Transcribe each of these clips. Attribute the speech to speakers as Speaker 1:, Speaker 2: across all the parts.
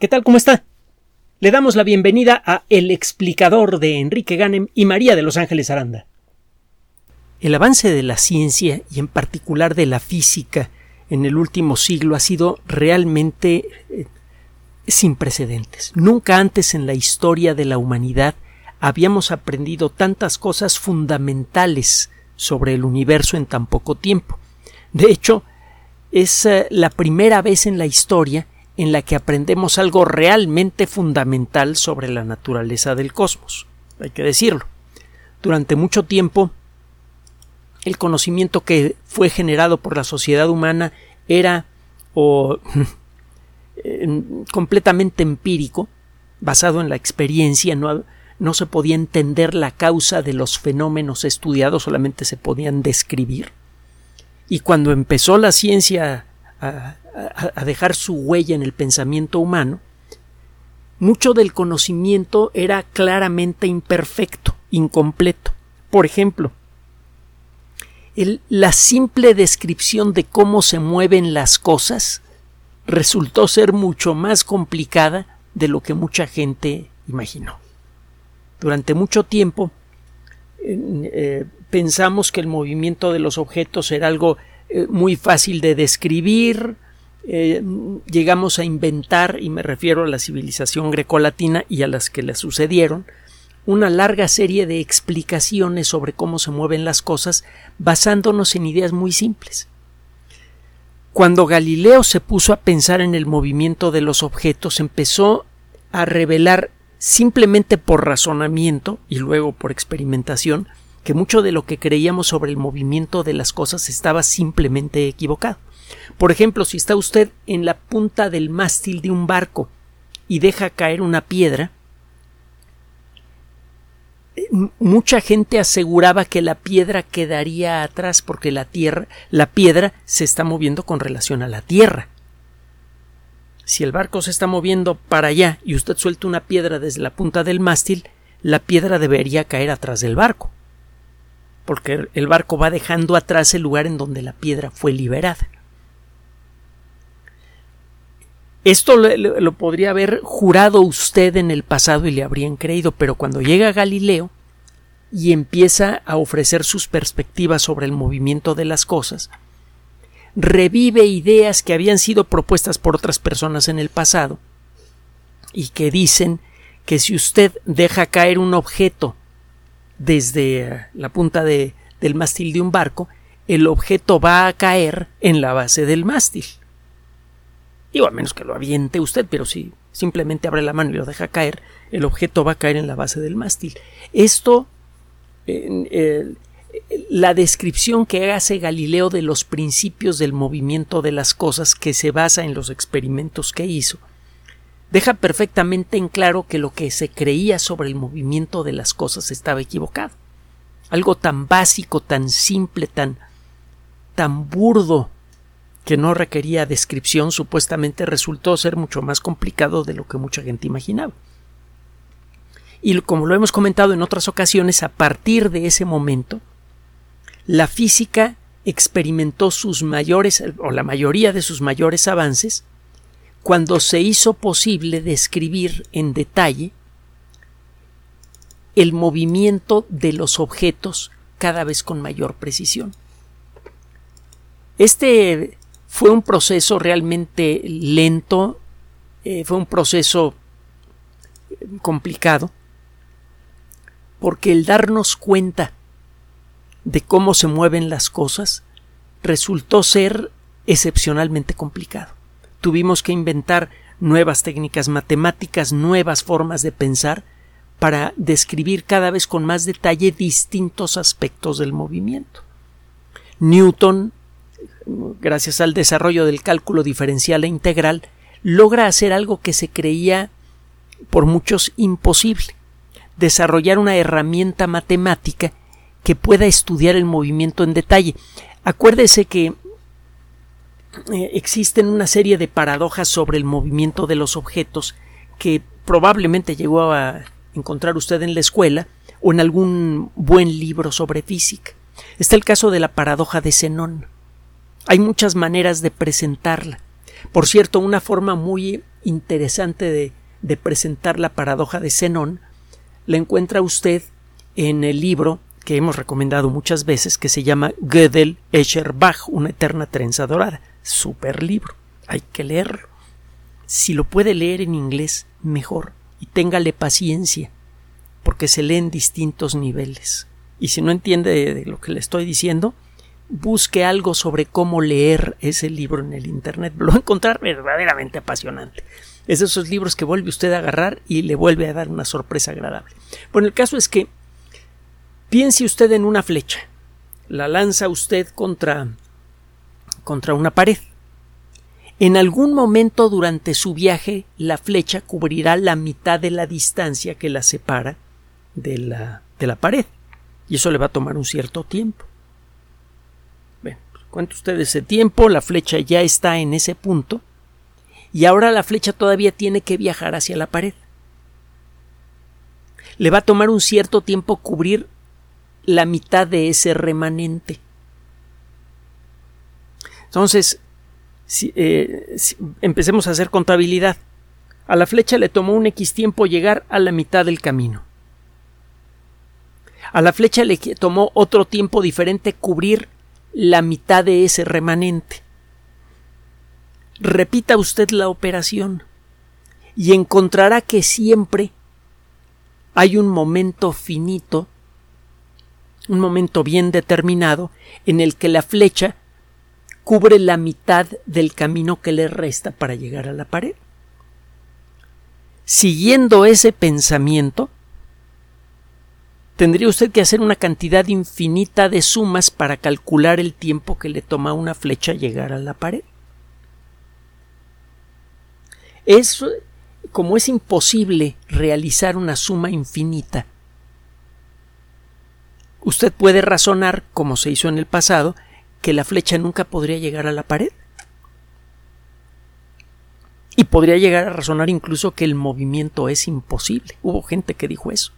Speaker 1: ¿Qué tal? ¿Cómo está? Le damos la bienvenida a El explicador de Enrique Ganem y María de Los Ángeles Aranda. El avance de la ciencia y en particular de la física en el último siglo ha sido realmente eh, sin precedentes. Nunca antes en la historia de la humanidad habíamos aprendido tantas cosas fundamentales sobre el universo en tan poco tiempo. De hecho, es eh, la primera vez en la historia en la que aprendemos algo realmente fundamental sobre la naturaleza del cosmos. Hay que decirlo. Durante mucho tiempo, el conocimiento que fue generado por la sociedad humana era o completamente empírico, basado en la experiencia, no, no se podía entender la causa de los fenómenos estudiados, solamente se podían describir. Y cuando empezó la ciencia a, a, dejar su huella en el pensamiento humano, mucho del conocimiento era claramente imperfecto, incompleto. Por ejemplo, la simple descripción de cómo se mueven las cosas resultó ser mucho más complicada de lo que mucha gente imaginó. Durante mucho tiempo eh, pensamos que el movimiento de los objetos era algo eh, muy fácil de describir, eh, llegamos a inventar, y me refiero a la civilización grecolatina y a las que le sucedieron, una larga serie de explicaciones sobre cómo se mueven las cosas basándonos en ideas muy simples. Cuando Galileo se puso a pensar en el movimiento de los objetos, empezó a revelar simplemente por razonamiento y luego por experimentación que mucho de lo que creíamos sobre el movimiento de las cosas estaba simplemente equivocado. Por ejemplo, si está usted en la punta del mástil de un barco y deja caer una piedra, mucha gente aseguraba que la piedra quedaría atrás porque la tierra, la piedra se está moviendo con relación a la tierra. Si el barco se está moviendo para allá y usted suelta una piedra desde la punta del mástil, la piedra debería caer atrás del barco, porque el barco va dejando atrás el lugar en donde la piedra fue liberada. Esto lo, podría haber jurado usted en el pasado y le habrían creído, pero cuando llega Galileo y empieza a ofrecer sus perspectivas sobre el movimiento de las cosas, revive ideas que habían sido propuestas por otras personas en el pasado y que dicen que si usted deja caer un objeto desde eh, la punta del mástil de un barco, el objeto va a caer en la base del mástil. Digo, a menos que lo aviente usted, pero si simplemente abre la mano y lo deja caer, el objeto va a caer en la base del mástil. Esto, la descripción que hace Galileo de los principios del movimiento de las cosas que se basa en los experimentos que hizo, deja perfectamente en claro que lo que se creía sobre el movimiento de las cosas estaba equivocado. Algo tan básico, tan simple, tan tan burdo que no requería descripción supuestamente resultó ser mucho más complicado de lo que mucha gente imaginaba. Y como lo hemos comentado en otras ocasiones, a partir de ese momento, la física experimentó sus mayores, o la mayoría de sus mayores avances, cuando se hizo posible describir en detalle el movimiento de los objetos cada vez con mayor precisión. Este fue un proceso realmente lento, eh, fue un proceso eh, complicado, porque el darnos cuenta de cómo se mueven las cosas resultó ser excepcionalmente complicado. Tuvimos que inventar nuevas técnicas matemáticas, nuevas formas de pensar, para describir cada vez con más detalle distintos aspectos del movimiento. Newton gracias al desarrollo del cálculo diferencial e integral, logra hacer algo que se creía por muchos imposible, desarrollar una herramienta matemática que pueda estudiar el movimiento en detalle. Acuérdese que eh, existen una serie de paradojas sobre el movimiento de los objetos que probablemente llegó a encontrar usted en la escuela o en algún buen libro sobre física. Está el caso de la paradoja de Zenón. Hay muchas maneras de presentarla. Por cierto, una forma muy interesante de, de presentar la paradoja de Zenón la encuentra usted en el libro que hemos recomendado muchas veces que se llama Gödel Escherbach, una eterna trenza dorada. Super libro. Hay que leerlo. Si lo puede leer en inglés, mejor. Y téngale paciencia, porque se lee en distintos niveles. Y si no entiende de lo que le estoy diciendo, busque algo sobre cómo leer ese libro en el Internet. Lo va a encontrar verdaderamente apasionante. Es de esos libros que vuelve usted a agarrar y le vuelve a dar una sorpresa agradable. Bueno, el caso es que piense usted en una flecha. La lanza usted contra contra una pared. En algún momento durante su viaje la flecha cubrirá la mitad de la distancia que la separa de la, de la pared. Y eso le va a tomar un cierto tiempo. Cuenta usted ese tiempo, la flecha ya está en ese punto y ahora la flecha todavía tiene que viajar hacia la pared. Le va a tomar un cierto tiempo cubrir la mitad de ese remanente. Entonces, si, eh, empecemos a hacer contabilidad. A la flecha le tomó un X tiempo llegar a la mitad del camino. A la flecha le tomó otro tiempo diferente cubrir la mitad de ese remanente. Repita usted la operación y encontrará que siempre hay un momento finito, un momento bien determinado, en el que la flecha cubre la mitad del camino que le resta para llegar a la pared. Siguiendo ese pensamiento, tendría usted que hacer una cantidad infinita de sumas para calcular el tiempo que le toma una flecha llegar a la pared. Es como es imposible realizar una suma infinita. Usted puede razonar, como se hizo en el pasado, que la flecha nunca podría llegar a la pared. Y podría llegar a razonar incluso que el movimiento es imposible. Hubo gente que dijo eso.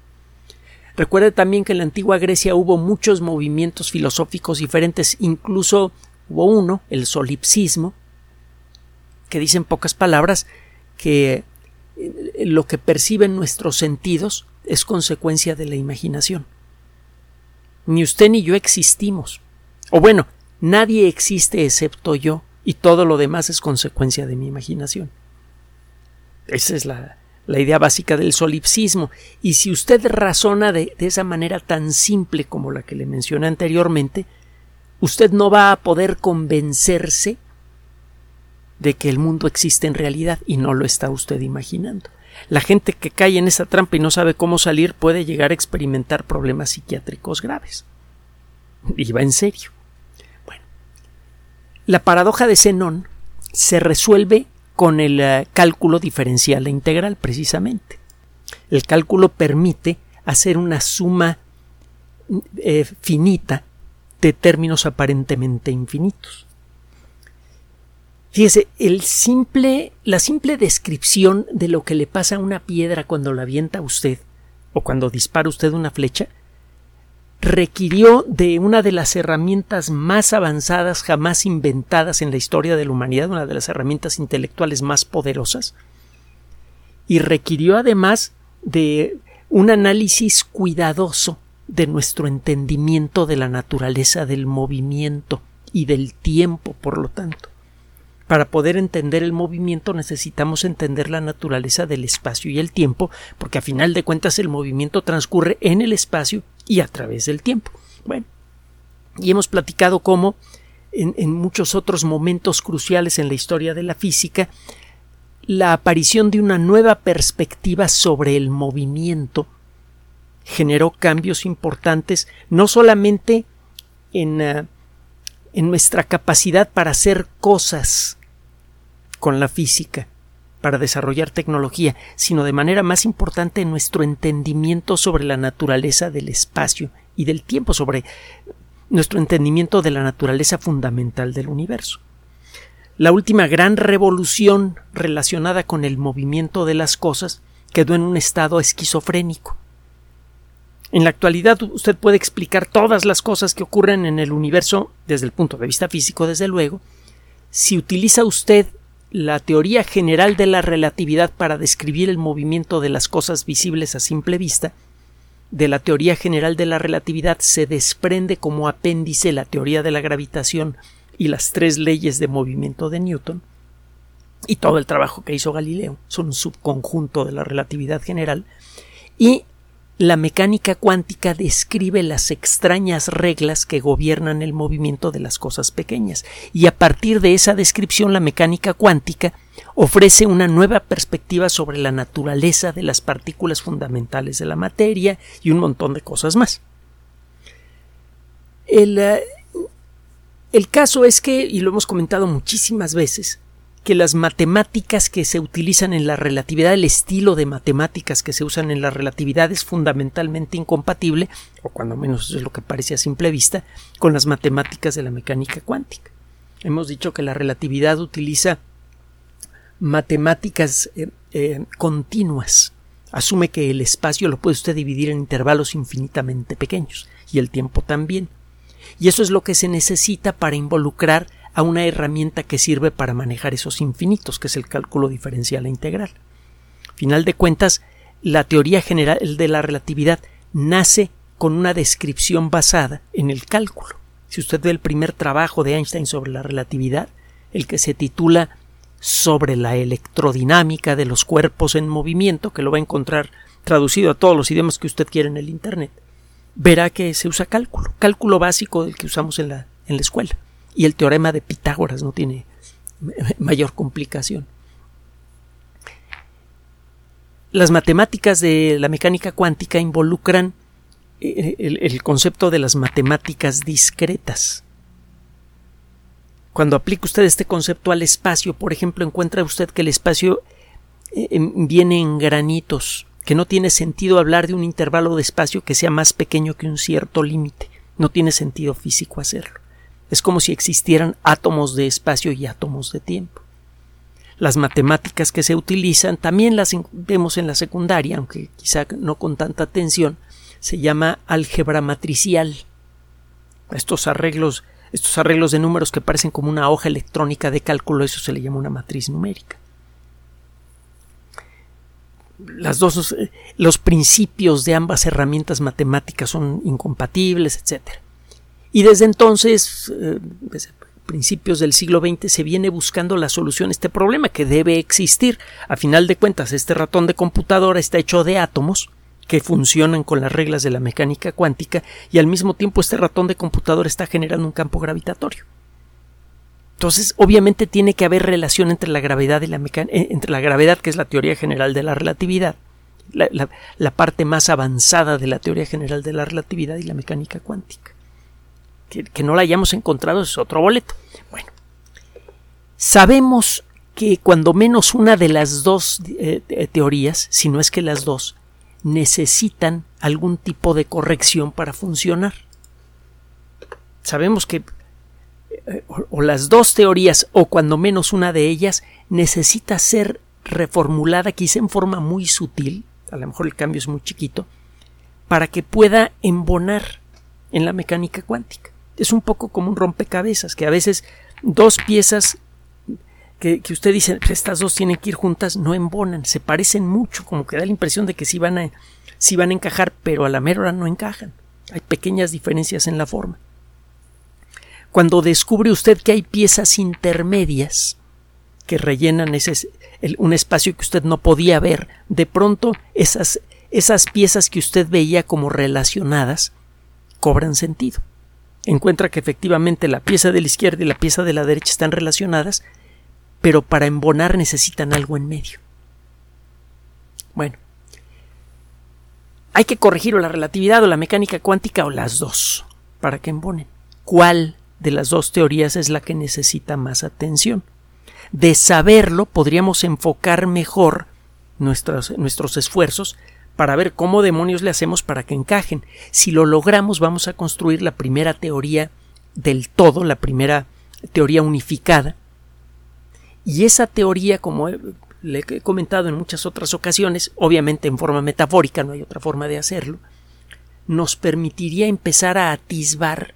Speaker 1: Recuerde también que en la antigua Grecia hubo muchos movimientos filosóficos diferentes, incluso hubo uno, el solipsismo, que dice en pocas palabras que eh, lo que perciben nuestros sentidos es consecuencia de la imaginación. Ni usted ni yo existimos. O bueno, nadie existe excepto yo y todo lo demás es consecuencia de mi imaginación. Esa es la, la idea básica del solipsismo. Y si usted razona de, de, esa manera tan simple como la que le mencioné anteriormente, usted no va a poder convencerse de que el mundo existe en realidad y no lo está usted imaginando. La gente que cae en esa trampa y no sabe cómo salir puede llegar a experimentar problemas psiquiátricos graves. Y va en serio. Bueno, la paradoja de Zenón se resuelve con el uh, cálculo diferencial e integral, precisamente. El cálculo permite hacer una suma eh, finita de términos aparentemente infinitos. Fíjese, el simple, la simple descripción de lo que le pasa a una piedra cuando la avienta usted o cuando dispara usted una flecha requirió de una de las herramientas más avanzadas jamás inventadas en la historia de la humanidad, una de las herramientas intelectuales más poderosas, y requirió además de un análisis cuidadoso de nuestro entendimiento de la naturaleza del movimiento y del tiempo, por lo tanto. Para poder entender el movimiento necesitamos entender la naturaleza del espacio y el tiempo, porque a final de cuentas el movimiento transcurre en el espacio y a través del tiempo. Bueno, y hemos platicado cómo en, muchos otros momentos cruciales en la historia de la física, la aparición de una nueva perspectiva sobre el movimiento generó cambios importantes no solamente en, uh, en nuestra capacidad para hacer cosas con la física para desarrollar tecnología, sino de manera más importante en nuestro entendimiento sobre la naturaleza del espacio y del tiempo, sobre nuestro entendimiento de la naturaleza fundamental del universo. La última gran revolución relacionada con el movimiento de las cosas quedó en un estado esquizofrénico. En la actualidad usted puede explicar todas las cosas que ocurren en el universo desde el punto de vista físico, desde luego, si utiliza usted la teoría general de la relatividad para describir el movimiento de las cosas visibles a simple vista, de la teoría general de la relatividad se desprende como apéndice la teoría de la gravitación y las tres leyes de movimiento de Newton, y todo el trabajo que hizo Galileo. Son un subconjunto de la relatividad general, y la mecánica cuántica describe las extrañas reglas que gobiernan el movimiento de las cosas pequeñas, y a partir de esa descripción la mecánica cuántica ofrece una nueva perspectiva sobre la naturaleza de las partículas fundamentales de la materia y un montón de cosas más. El, eh, el caso es que, y lo hemos comentado muchísimas veces, que las matemáticas que se utilizan en la relatividad, el estilo de matemáticas que se usan en la relatividad es fundamentalmente incompatible, o cuando menos es lo que parece a simple vista, con las matemáticas de la mecánica cuántica. Hemos dicho que la relatividad utiliza matemáticas eh, eh, continuas. Asume que el espacio lo puede usted dividir en intervalos infinitamente pequeños y el tiempo también. Y eso es lo que se necesita para involucrar a una herramienta que sirve para manejar esos infinitos, que es el cálculo diferencial e integral. Final de cuentas, la teoría general de la relatividad nace con una descripción basada en el cálculo. Si usted ve el primer trabajo de Einstein sobre la relatividad, el que se titula sobre la electrodinámica de los cuerpos en movimiento, que lo va a encontrar traducido a todos los idiomas que usted quiera en el Internet, verá que se usa cálculo, cálculo básico del que usamos en la, en la escuela y el teorema de Pitágoras no tiene mayor complicación. Las matemáticas de la mecánica cuántica involucran eh, el, concepto de las matemáticas discretas. Cuando aplica usted este concepto al espacio, por ejemplo, encuentra usted que el espacio eh, viene en granitos, que no tiene sentido hablar de un intervalo de espacio que sea más pequeño que un cierto límite. No tiene sentido físico hacerlo. Es como si existieran átomos de espacio y átomos de tiempo. Las matemáticas que se utilizan también las vemos en la secundaria, aunque quizá no con tanta atención, se llama álgebra matricial. Estos arreglos, estos arreglos de números que parecen como una hoja electrónica de cálculo, eso se le llama una matriz numérica. Las dos, los principios de ambas herramientas matemáticas son incompatibles, etcétera. Y desde entonces, eh, desde principios del siglo XX, se viene buscando la solución a este problema que debe existir. A final de cuentas, este ratón de computadora está hecho de átomos que funcionan con las reglas de la mecánica cuántica y al mismo tiempo este ratón de computadora está generando un campo gravitatorio. Entonces, obviamente tiene que haber relación entre la gravedad y la eh, entre la gravedad, que es la teoría general de la relatividad, la parte más avanzada de la teoría general de la relatividad y la mecánica cuántica que, no la hayamos encontrado es otro boleto. Bueno, sabemos que cuando menos una de las dos eh, teorías, si no es que las dos, necesitan algún tipo de corrección para funcionar. Sabemos que eh, o, las dos teorías o cuando menos una de ellas necesita ser reformulada quizá en forma muy sutil, a lo mejor el cambio es muy chiquito, para que pueda embonar en la mecánica cuántica es un poco como un rompecabezas, que a veces dos piezas que, usted dice, pues estas dos tienen que ir juntas, no embonan, se parecen mucho, como que da la impresión de que sí van a, van a encajar, pero a la mera hora no encajan. Hay pequeñas diferencias en la forma. Cuando descubre usted que hay piezas intermedias que rellenan ese, un espacio que usted no podía ver, de pronto esas, esas piezas que usted veía como relacionadas cobran sentido encuentra que efectivamente la pieza de la izquierda y la pieza de la derecha están relacionadas, pero para embonar necesitan algo en medio. Bueno, hay que corregir o la relatividad o la mecánica cuántica o las dos para que embonen. ¿Cuál de las dos teorías es la que necesita más atención? De saberlo podríamos enfocar mejor nuestros, nuestros esfuerzos para ver cómo demonios le hacemos para que encajen. Si lo logramos, vamos a construir la primera teoría del todo, la primera teoría unificada. Y esa teoría, como le he comentado en muchas otras ocasiones, obviamente en forma metafórica, no hay otra forma de hacerlo, nos permitiría empezar a atisbar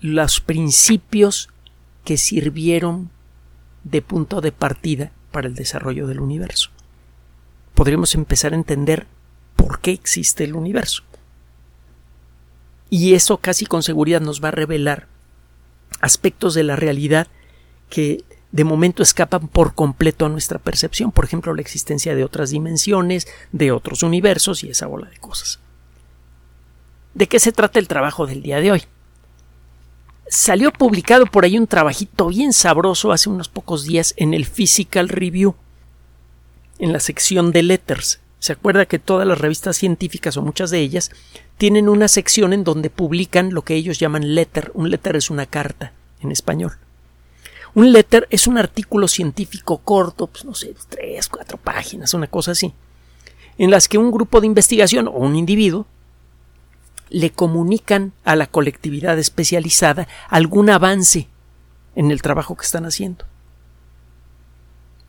Speaker 1: los principios que sirvieron de punto de partida para el desarrollo del universo. Podríamos empezar a entender por qué existe el universo. Y eso casi con seguridad nos va a revelar aspectos de la realidad que de momento escapan por completo a nuestra percepción, por ejemplo, la existencia de otras dimensiones, de otros universos y esa bola de cosas. ¿De qué se trata el trabajo del día de hoy? Salió publicado por ahí un trabajito bien sabroso hace unos pocos días en el Physical Review, en la sección de Letters. ¿Se acuerda que todas las revistas científicas o muchas de ellas tienen una sección en donde publican lo que ellos llaman letter? Un letter es una carta en español. Un letter es un artículo científico corto, pues no sé, tres, cuatro páginas, una cosa así, en las que un grupo de investigación o un individuo le comunican a la colectividad especializada algún avance en el trabajo que están haciendo.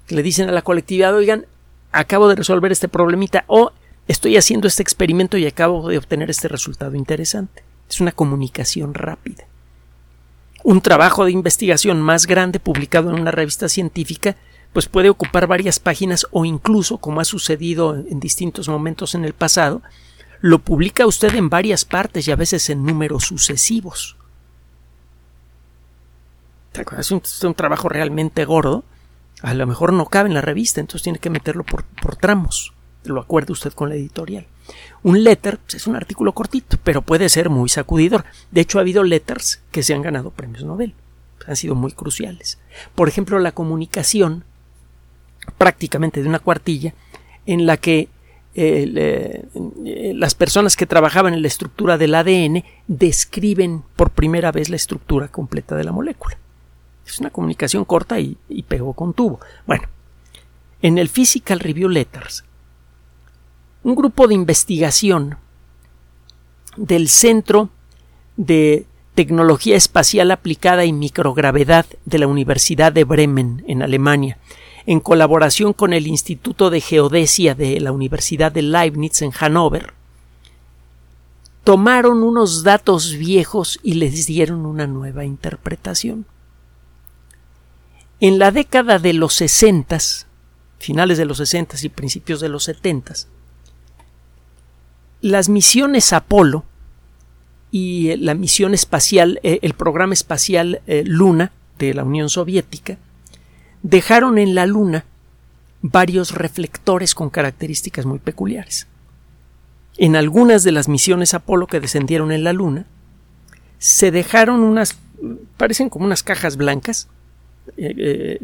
Speaker 1: Le dicen a la colectividad, oigan, acabo de resolver este problemita o estoy haciendo este experimento y acabo de obtener este resultado interesante. Es una comunicación rápida. Un trabajo de investigación más grande publicado en una revista científica pues puede ocupar varias páginas o incluso, como ha sucedido en distintos momentos en el pasado, lo publica usted en varias partes y a veces en números sucesivos. Es un, es un trabajo realmente gordo a lo mejor no cabe en la revista, entonces tiene que meterlo por, tramos. Lo acuerde usted con la editorial. Un letter pues, es un artículo cortito, pero puede ser muy sacudidor. De hecho, ha habido letters que se han ganado premios Nobel. Han sido muy cruciales. Por ejemplo, la comunicación prácticamente de una cuartilla en la que eh, las personas que trabajaban en la estructura del ADN describen por primera vez la estructura completa de la molécula. Es una comunicación corta y, pegó con tubo. Bueno, en el Physical Review Letters, un grupo de investigación del Centro de Tecnología Espacial Aplicada y Microgravedad de la Universidad de Bremen, en Alemania, en colaboración con el Instituto de Geodesia de la Universidad de Leibniz en Hannover, tomaron unos datos viejos y les dieron una nueva interpretación. En la década de los sesentas, finales de los sesentas y principios de los setentas, las misiones Apolo y eh, la misión espacial, eh, el programa espacial eh, Luna de la Unión Soviética, dejaron en la Luna varios reflectores con características muy peculiares. En algunas de las misiones Apolo que descendieron en la Luna, se dejaron unas, parecen como unas cajas blancas, eh, eh,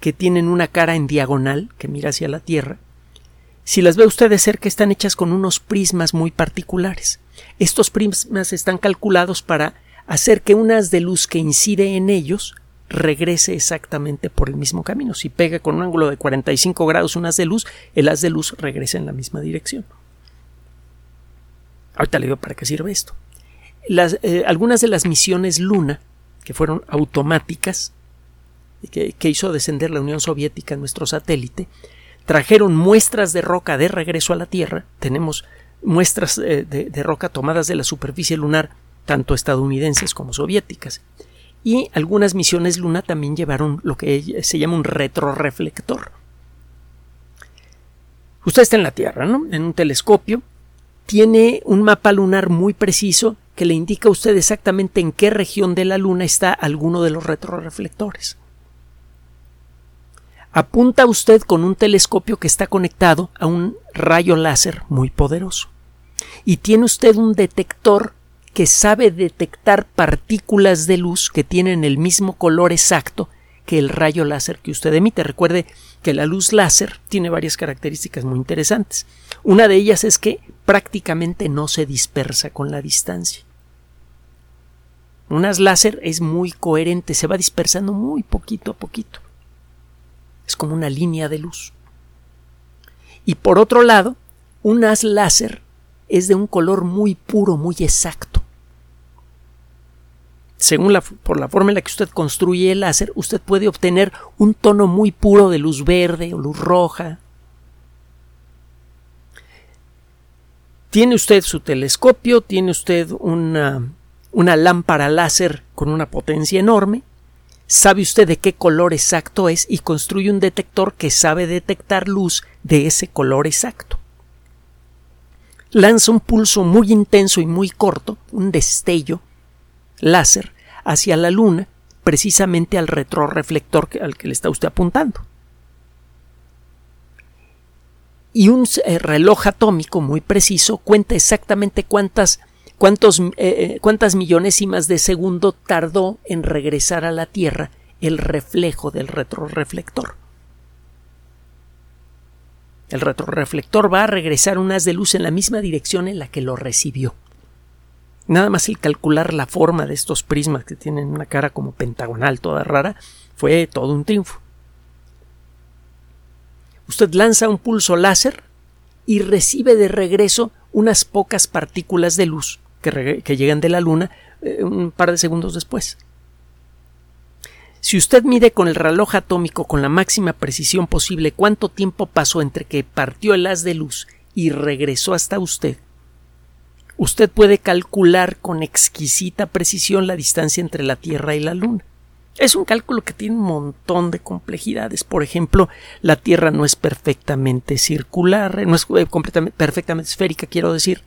Speaker 1: que tienen una cara en diagonal que mira hacia la Tierra, si las ve usted de cerca están hechas con unos prismas muy particulares. Estos prismas están calculados para hacer que un haz de luz que incide en ellos regrese exactamente por el mismo camino. Si pega con un ángulo de 45 grados un haz de luz, el haz de luz regresa en la misma dirección. Ahorita le digo para qué sirve esto. Las, eh, algunas de las misiones Luna, que fueron automáticas, que, hizo descender la Unión Soviética nuestro satélite, trajeron muestras de roca de regreso a la Tierra. Tenemos muestras eh, de, roca tomadas de la superficie lunar, tanto estadounidenses como soviéticas. Y algunas misiones Luna también llevaron lo que se llama un retroreflector. Usted está en la Tierra, ¿no? En un telescopio. Tiene un mapa lunar muy preciso que le indica a usted exactamente en qué región de la Luna está alguno de los retroreflectores apunta usted con un telescopio que está conectado a un rayo láser muy poderoso. Y tiene usted un detector que sabe detectar partículas de luz que tienen el mismo color exacto que el rayo láser que usted emite. Recuerde que la luz láser tiene varias características muy interesantes. Una de ellas es que prácticamente no se dispersa con la distancia. Un láser es muy coherente, se va dispersando muy poquito a poquito. Es como una línea de luz. Y por otro lado, un haz láser es de un color muy puro, muy exacto. Según la, por la forma en la que usted construye el láser, usted puede obtener un tono muy puro de luz verde o luz roja. Tiene usted su telescopio, tiene usted una, una lámpara láser con una potencia enorme, sabe usted de qué color exacto es y construye un detector que sabe detectar luz de ese color exacto. Lanza un pulso muy intenso y muy corto, un destello láser, hacia la Luna, precisamente al retroreflector al que le está usted apuntando. Y un eh, reloj atómico muy preciso cuenta exactamente cuántas cuántos, eh, eh, cuántas millonésimas de segundo tardó en regresar a la Tierra el reflejo del retroreflector. El retroreflector va a regresar un haz de luz en la misma dirección en la que lo recibió. Nada más el calcular la forma de estos prismas que tienen una cara como pentagonal toda rara fue todo un triunfo. Usted lanza un pulso láser y recibe de regreso unas pocas partículas de luz que, llegan de la Luna eh, un par de segundos después. Si usted mide con el reloj atómico con la máxima precisión posible cuánto tiempo pasó entre que partió el haz de luz y regresó hasta usted, usted puede calcular con exquisita precisión la distancia entre la Tierra y la Luna. Es un cálculo que tiene un montón de complejidades. Por ejemplo, la Tierra no es perfectamente circular, no es eh, completamente, perfectamente esférica, quiero decir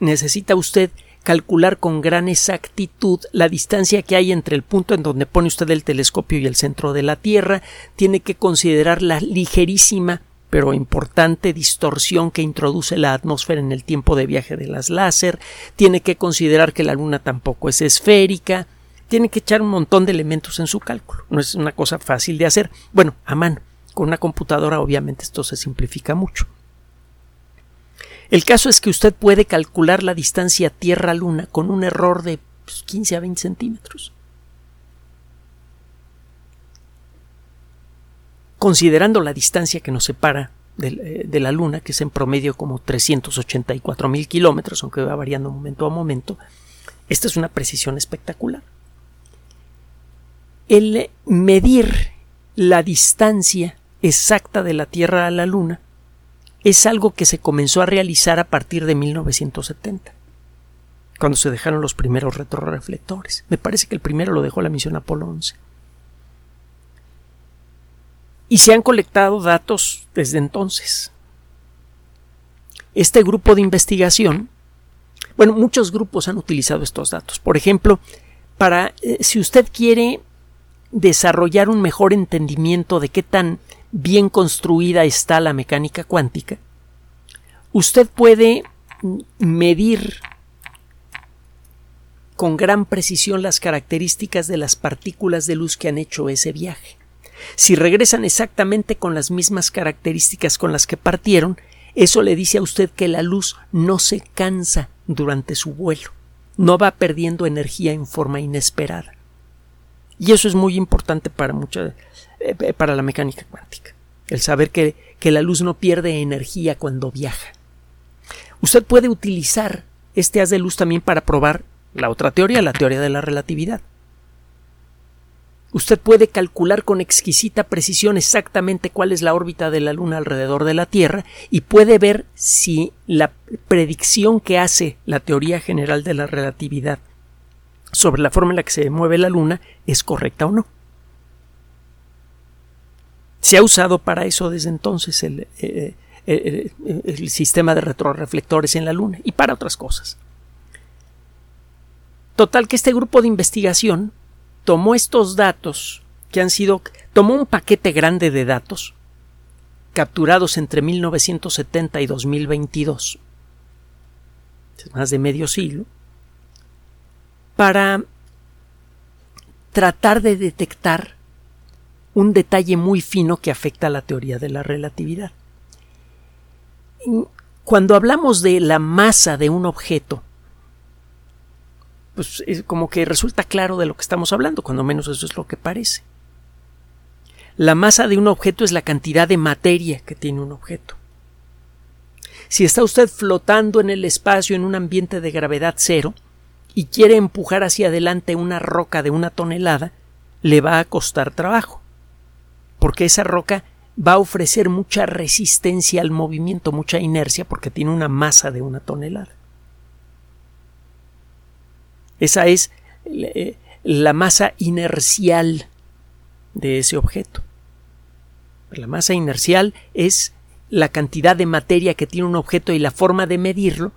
Speaker 1: necesita usted calcular con gran exactitud la distancia que hay entre el punto en donde pone usted el telescopio y el centro de la Tierra, tiene que considerar la ligerísima pero importante distorsión que introduce la atmósfera en el tiempo de viaje de las láser, tiene que considerar que la Luna tampoco es esférica, tiene que echar un montón de elementos en su cálculo. No es una cosa fácil de hacer. Bueno, a mano. Con una computadora obviamente esto se simplifica mucho. El caso es que usted puede calcular la distancia Tierra-Luna con un error de 15 pues, a 20 centímetros. Considerando la distancia que nos separa de, de, la Luna, que es en promedio como 384 mil kilómetros, aunque va variando momento a momento, esta es una precisión espectacular. El medir la distancia exacta de la Tierra a la Luna es algo que se comenzó a realizar a partir de 1970, cuando se dejaron los primeros retroreflectores. Me parece que el primero lo dejó la misión Apolo 11. Y se han colectado datos desde entonces. Este grupo de investigación, bueno, muchos grupos han utilizado estos datos. Por ejemplo, para eh, si usted quiere desarrollar un mejor entendimiento de qué tan bien construida está la mecánica cuántica, usted puede medir con gran precisión las características de las partículas de luz que han hecho ese viaje. Si regresan exactamente con las mismas características con las que partieron, eso le dice a usted que la luz no se cansa durante su vuelo, no va perdiendo energía en forma inesperada. Y eso es muy importante para mucha, eh, para la mecánica cuántica. El saber que, que la luz no pierde energía cuando viaja. Usted puede utilizar este haz de luz también para probar la otra teoría, la teoría de la relatividad. Usted puede calcular con exquisita precisión exactamente cuál es la órbita de la Luna alrededor de la Tierra y puede ver si la predicción que hace la teoría general de la relatividad sobre la forma en la que se mueve la Luna es correcta o no. Se ha usado para eso desde entonces el, eh, eh, el, sistema de retroreflectores en la Luna y para otras cosas. Total que este grupo de investigación tomó estos datos que han sido tomó un paquete grande de datos capturados entre 1970 y 2022 más de medio siglo para tratar de detectar un detalle muy fino que afecta a la teoría de la relatividad. Cuando hablamos de la masa de un objeto, pues es como que resulta claro de lo que estamos hablando, cuando menos eso es lo que parece. La masa de un objeto es la cantidad de materia que tiene un objeto. Si está usted flotando en el espacio en un ambiente de gravedad cero y quiere empujar hacia adelante una roca de una tonelada, le va a costar trabajo porque esa roca va a ofrecer mucha resistencia al movimiento, mucha inercia, porque tiene una masa de una tonelada. Esa es eh, la masa inercial de ese objeto. La masa inercial es la cantidad de materia que tiene un objeto y la forma de medirlo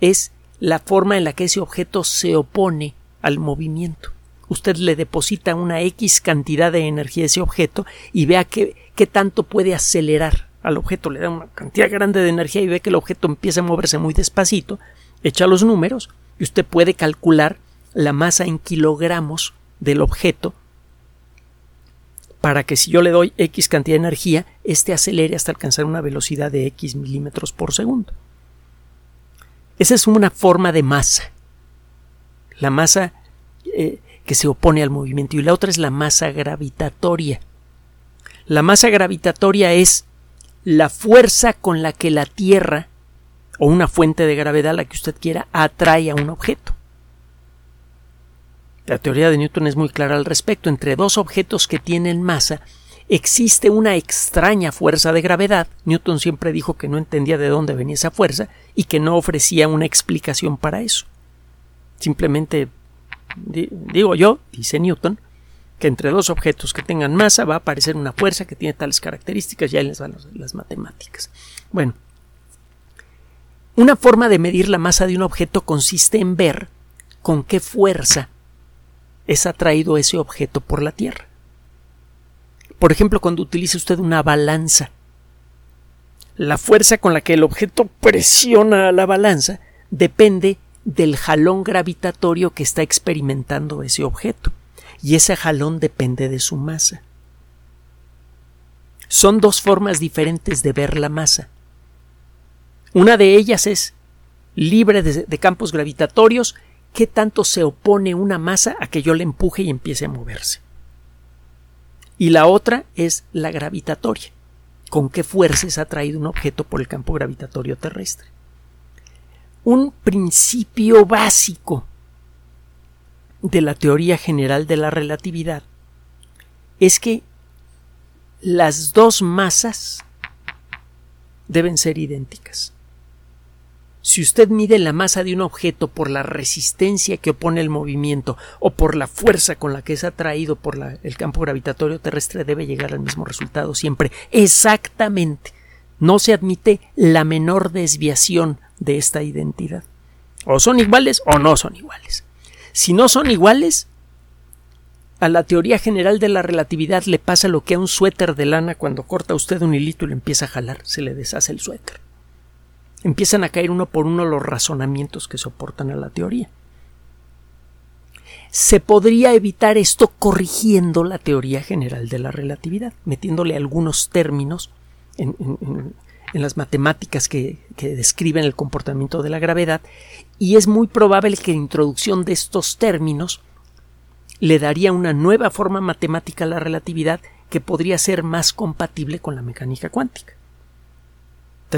Speaker 1: es la forma en la que ese objeto se opone al movimiento. Usted le deposita una X cantidad de energía a ese objeto y vea qué, qué tanto puede acelerar al objeto. Le da una cantidad grande de energía y ve que el objeto empieza a moverse muy despacito, echa los números y usted puede calcular la masa en kilogramos del objeto para que si yo le doy X cantidad de energía, éste acelere hasta alcanzar una velocidad de X milímetros por segundo. Esa es una forma de masa. La masa eh, que se opone al movimiento y la otra es la masa gravitatoria. La masa gravitatoria es la fuerza con la que la Tierra o una fuente de gravedad, la que usted quiera, atrae a un objeto. La teoría de Newton es muy clara al respecto. Entre dos objetos que tienen masa existe una extraña fuerza de gravedad. Newton siempre dijo que no entendía de dónde venía esa fuerza y que no ofrecía una explicación para eso. Simplemente digo yo, dice Newton, que entre dos objetos que tengan masa va a aparecer una fuerza que tiene tales características, ya les van las matemáticas. Bueno, una forma de medir la masa de un objeto consiste en ver con qué fuerza es atraído ese objeto por la Tierra. Por ejemplo, cuando utiliza usted una balanza, la fuerza con la que el objeto presiona a la balanza depende del jalón gravitatorio que está experimentando ese objeto, y ese jalón depende de su masa. Son dos formas diferentes de ver la masa. Una de ellas es libre de, campos gravitatorios qué tanto se opone una masa a que yo le empuje y empiece a moverse. Y la otra es la gravitatoria, con qué fuerza es atraído un objeto por el campo gravitatorio terrestre. Un principio básico de la teoría general de la relatividad es que las dos masas deben ser idénticas. Si usted mide la masa de un objeto por la resistencia que opone el movimiento o por la fuerza con la que es atraído por el campo gravitatorio terrestre, debe llegar al mismo resultado siempre. Exactamente. No se admite la menor desviación de esta identidad. O son iguales o no son iguales. Si no son iguales, a la teoría general de la relatividad le pasa lo que a un suéter de lana cuando corta usted un hilito y lo empieza a jalar, se le deshace el suéter empiezan a caer uno por uno los razonamientos que soportan a la teoría. Se podría evitar esto corrigiendo la teoría general de la relatividad, metiéndole algunos términos en, las matemáticas que, que, describen el comportamiento de la gravedad, y es muy probable que la introducción de estos términos le daría una nueva forma matemática a la relatividad que podría ser más compatible con la mecánica cuántica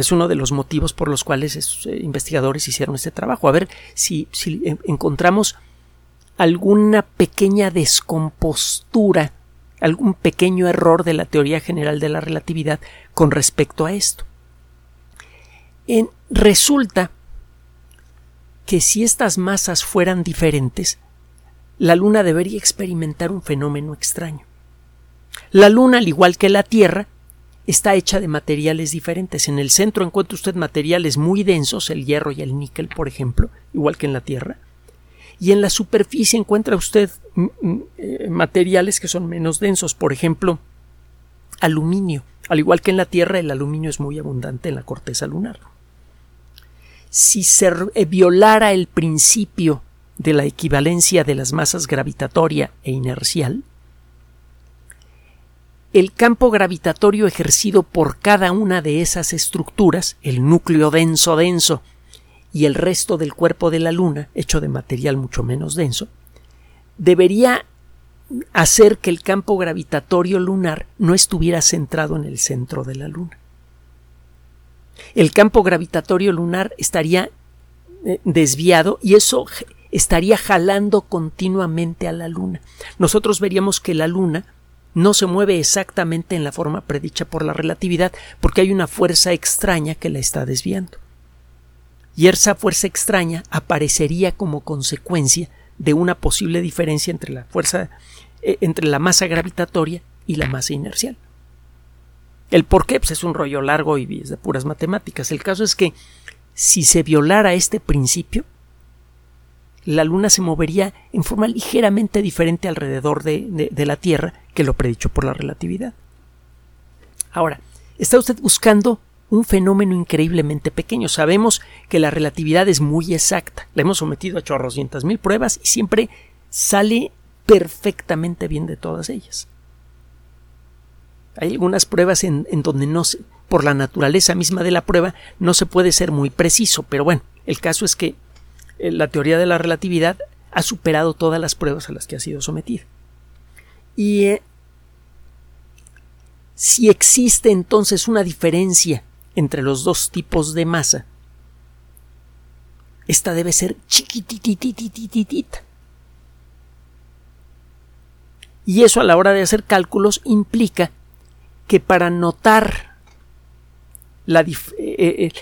Speaker 1: es uno de los motivos por los cuales esos eh, investigadores hicieron este trabajo. A ver si, encontramos alguna pequeña descompostura, algún pequeño error de la teoría general de la relatividad con respecto a esto. Resulta que si estas masas fueran diferentes, la Luna debería experimentar un fenómeno extraño. La Luna, al igual que la Tierra, está hecha de materiales diferentes. En el centro encuentra usted materiales muy densos, el hierro y el níquel, por ejemplo, igual que en la Tierra. Y en la superficie encuentra usted mm, mm, eh, materiales que son menos densos, por ejemplo, aluminio. Al igual que en la Tierra, el aluminio es muy abundante en la corteza lunar. Si se eh, violara el principio de la equivalencia de las masas gravitatoria e inercial, el campo gravitatorio ejercido por cada una de esas estructuras, el núcleo denso denso y el resto del cuerpo de la Luna, hecho de material mucho menos denso, debería hacer que el campo gravitatorio lunar no estuviera centrado en el centro de la Luna. El campo gravitatorio lunar estaría eh, desviado y eso estaría jalando continuamente a la Luna. Nosotros veríamos que la Luna no se mueve exactamente en la forma predicha por la relatividad porque hay una fuerza extraña que la está desviando. Y esa fuerza extraña aparecería como consecuencia de una posible diferencia entre la fuerza eh, entre la masa gravitatoria y la masa inercial. El por qué pues es un rollo largo y es de puras matemáticas. El caso es que si se violara este principio, la Luna se movería en forma ligeramente diferente alrededor de, de la Tierra que lo predicho por la relatividad. Ahora, está usted buscando un fenómeno increíblemente pequeño. Sabemos que la relatividad es muy exacta. La hemos sometido a chorrocientas mil pruebas y siempre sale perfectamente bien de todas ellas. Hay algunas pruebas en, donde no se, por la naturaleza misma de la prueba no se puede ser muy preciso, pero bueno, el caso es que eh, la teoría de la relatividad ha superado todas las pruebas a las que ha sido sometida. Y eh, si existe entonces una diferencia entre los dos tipos de masa, esta debe ser chiquitititititita. Y eso a la hora de hacer cálculos implica que para notar la eh, eh,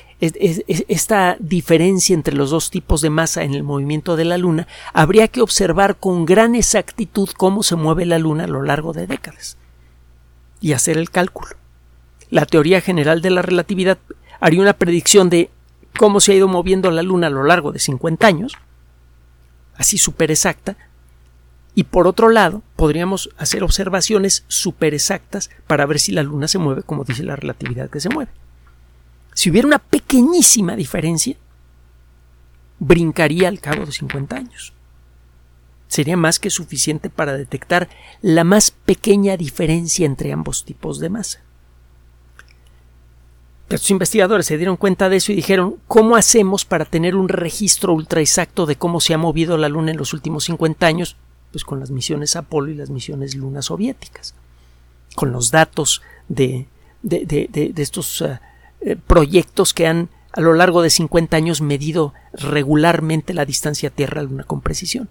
Speaker 1: esta diferencia entre los dos tipos de masa en el movimiento de la Luna, habría que observar con gran exactitud cómo se mueve la Luna a lo largo de décadas y hacer el cálculo. La teoría general de la relatividad haría una predicción de cómo se ha ido moviendo la Luna a lo largo de 50 años, así súper exacta, y por otro lado, podríamos hacer observaciones súper exactas para ver si la Luna se mueve como dice la relatividad que se mueve. Si hubiera una pequeñísima diferencia, brincaría al cabo de 50 años. Sería más que suficiente para detectar la más pequeña diferencia entre ambos tipos de masa. Estos investigadores se dieron cuenta de eso y dijeron ¿cómo hacemos para tener un registro ultra exacto de cómo se ha movido la Luna en los últimos 50 años? Pues con las misiones Apolo y las misiones Luna soviéticas, con los datos de, de, estos eh, eh, proyectos que han a lo largo de 50 años medido regularmente la distancia Tierra-Luna con precisión.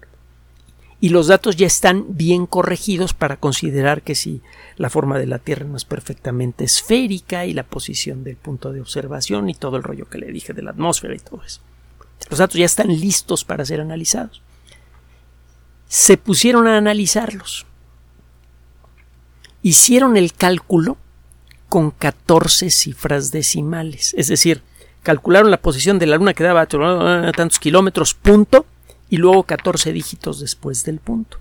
Speaker 1: Y los datos ya están bien corregidos para considerar que si la forma de la Tierra no es perfectamente esférica y la posición del punto de observación y todo el rollo que le dije de la atmósfera y todo eso. Los datos ya están listos para ser analizados se pusieron a analizarlos. Hicieron el cálculo con 14 cifras decimales, es decir, calcularon la posición de la Luna que daba tantos kilómetros, punto, y luego 14 dígitos después del punto.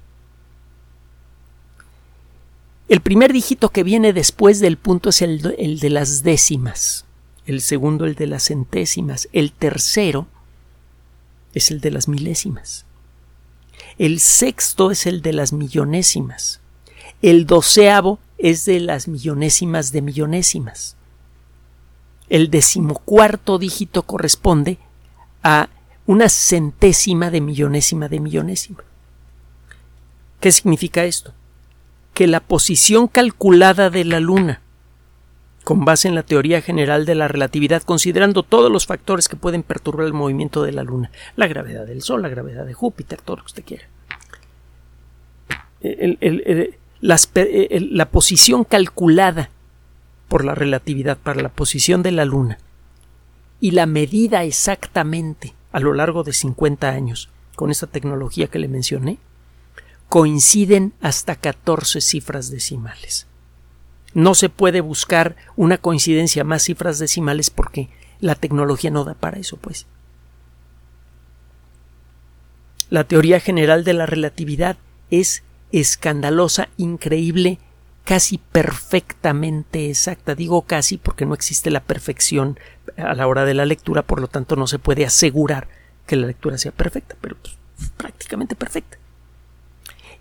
Speaker 1: El primer dígito que viene después del punto es el, el, de las décimas, el segundo el de las centésimas, el tercero es el de las milésimas. El sexto es el de las millonésimas. El doceavo es de las millonésimas de millonésimas. El decimocuarto dígito corresponde a una centésima de millonésima de millonésima. ¿Qué significa esto? Que la posición calculada de la Luna, con base en la teoría general de la relatividad, considerando todos los factores que pueden perturbar el movimiento de la Luna, la gravedad del Sol, la gravedad de Júpiter, todo lo que usted quiera, la posición calculada por la relatividad para la posición de la Luna y la medida exactamente a lo largo de 50 años con esta tecnología que le mencioné, coinciden hasta 14 cifras decimales. No se puede buscar una coincidencia más cifras decimales porque la tecnología no da para eso, pues. La teoría general de la relatividad es escandalosa, increíble, casi perfectamente exacta. Digo casi porque no existe la perfección a la hora de la lectura, por lo tanto no se puede asegurar que la lectura sea perfecta, pero pues, prácticamente perfecta.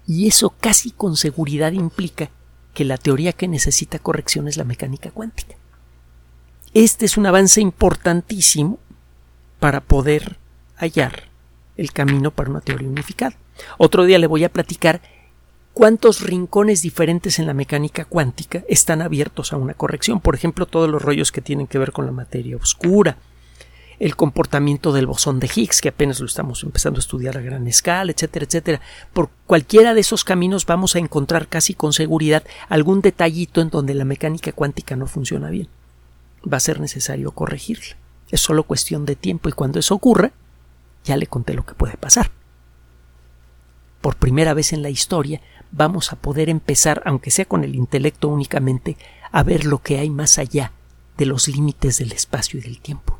Speaker 1: Y eso casi con seguridad implica que la teoría que necesita corrección es la mecánica cuántica. Este es un avance importantísimo para poder hallar el camino para una teoría unificada. Otro día le voy a platicar cuántos rincones diferentes en la mecánica cuántica están abiertos a una corrección. Por ejemplo, todos los rollos que tienen que ver con la materia oscura, el comportamiento del bosón de Higgs, que apenas lo estamos empezando a estudiar a gran escala, etcétera, etcétera. Por cualquiera de esos caminos vamos a encontrar casi con seguridad algún detallito en donde la mecánica cuántica no funciona bien. Va a ser necesario corregirla. Es solo cuestión de tiempo y cuando eso ocurra, ya le conté lo que puede pasar. por primera vez en la historia, vamos a poder empezar, aunque sea con el intelecto únicamente, a ver lo que hay más allá de los límites del espacio y del tiempo.